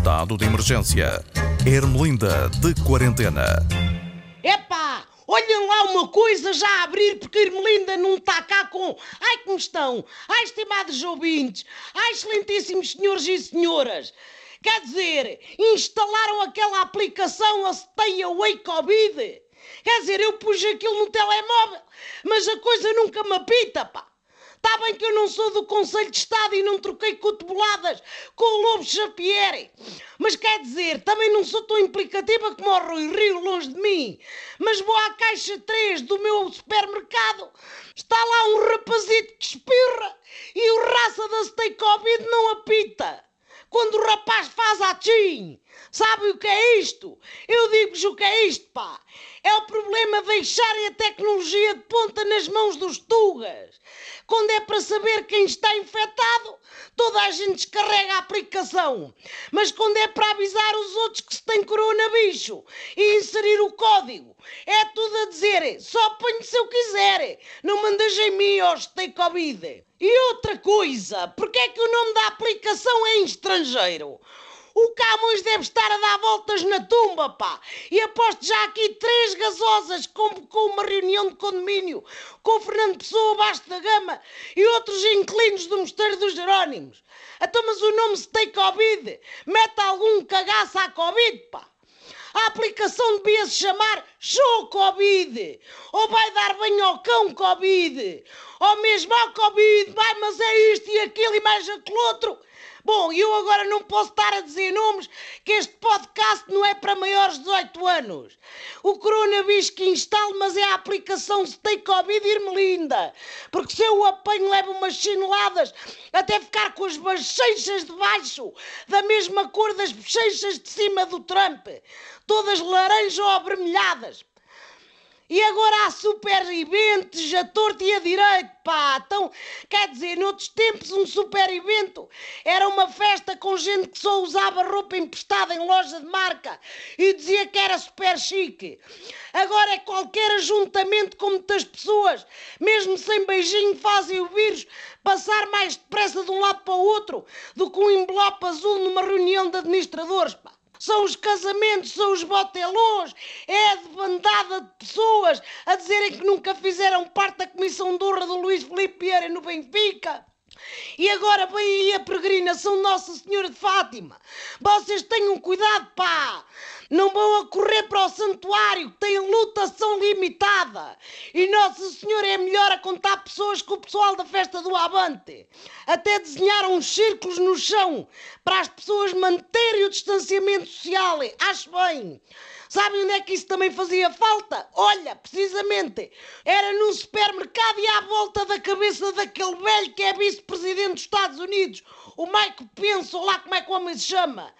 Estado de emergência. Ermelinda de quarentena. Epá, olhem lá uma coisa já a abrir porque a Ermelinda não está cá com... Ai, como estão? Ai, estimados ouvintes. Ai, excelentíssimos senhores e senhoras. Quer dizer, instalaram aquela aplicação a Stay Away Covid. Quer dizer, eu pus aquilo no telemóvel, mas a coisa nunca me apita, pá. Está bem que eu não sou do Conselho de Estado e não troquei cotoveladas com o Lobo Xapieri. Mas quer dizer, também não sou tão implicativa como o Rui Rio longe de mim. Mas vou à caixa 3 do meu supermercado. Está lá um rapazito que espirra e o raça da Stay Covid não apita. Quando o rapaz faz a tchim, sabe o que é isto? Eu digo-vos o que é isto, pá. É o problema de deixarem a tecnologia de ponta nas mãos dos tugas. Quando é para saber quem está infectado, toda a gente descarrega a aplicação. Mas quando é para avisar os outros que se tem coronabicho e inserir o código, é tudo a dizer, só ponho se eu quiser. Não mandas em mim, ó, tem Covid. E outra coisa, porque é que o nome da aplicação é em estrangeiro? O Camões deve estar a dar voltas na tumba, pá. E aposto já aqui três gasosas com, com uma reunião de condomínio com o Fernando Pessoa abaixo da gama e outros inquilinos do Mosteiro dos Jerónimos. Então, mas o nome se tem Covid? Mete algum cagaço à Covid, pá. A aplicação devia se chamar Show Covid. Ou vai dar banho ao cão Covid. Ou mesmo ao Covid, vai, mas é isto e aquilo e mais aquele outro. Bom, eu agora não posso estar a dizer nomes que este podcast não é para maiores de 18 anos. O coronavírus que instalo, mas é a aplicação Stay Covid Irmelinda. Porque se eu apanho, levo umas chineladas até ficar com as bochechas de baixo da mesma cor das bochechas de cima do Trump. Todas laranja ou avermelhadas. E agora há super eventos a torto e a direito, pá. Então, quer dizer, noutros tempos um super evento era uma festa com gente que só usava roupa emprestada em loja de marca e dizia que era super chique. Agora é qualquer ajuntamento com muitas pessoas, mesmo sem beijinho, fazem o vírus passar mais depressa de um lado para o outro do que um envelope azul numa reunião de administradores, pá são os casamentos, são os botelões, é a bandada de pessoas a dizerem que nunca fizeram parte da comissão de honra do Luís Filipe Vieira no Benfica. E agora vem aí a peregrinação Nossa Senhora de Fátima. Vocês tenham cuidado, pá! Não vão a correr para o santuário, que tem lutação limitada. E Nossa Senhora é melhor a contar pessoas que o pessoal da festa do Avante. Até desenharam uns círculos no chão para as pessoas manterem o distanciamento social. Acho bem. Sabem onde é que isso também fazia falta? Olha, precisamente, era num supermercado e à volta da cabeça daquele velho que é vice-presidente dos Estados Unidos, o Mike Pence, ou lá como é que o homem se chama.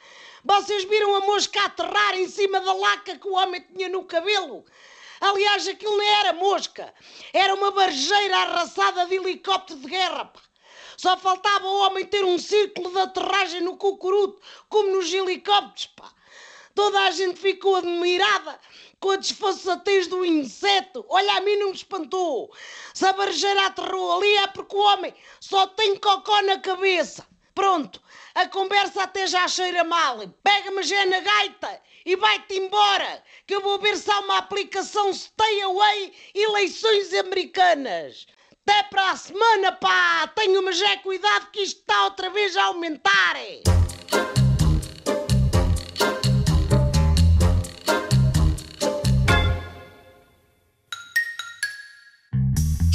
Vocês viram a mosca aterrar em cima da laca que o homem tinha no cabelo? Aliás, aquilo não era mosca, era uma barjeira arrasada de helicóptero de guerra. Pá. Só faltava o homem ter um círculo de aterragem no cucuruto, como nos helicópteros, pá. Toda a gente ficou admirada com a desfaçatez do inseto. Olha, a mim não me espantou. Se a barjeira aterrou ali é porque o homem só tem cocó na cabeça. Pronto, a conversa até já cheira mal. Pega-me já na gaita e vai-te embora, que eu vou ver se há uma aplicação Stay Away eleições americanas. Até para a semana, pá! Tenho-me já cuidado que isto está outra vez a aumentar.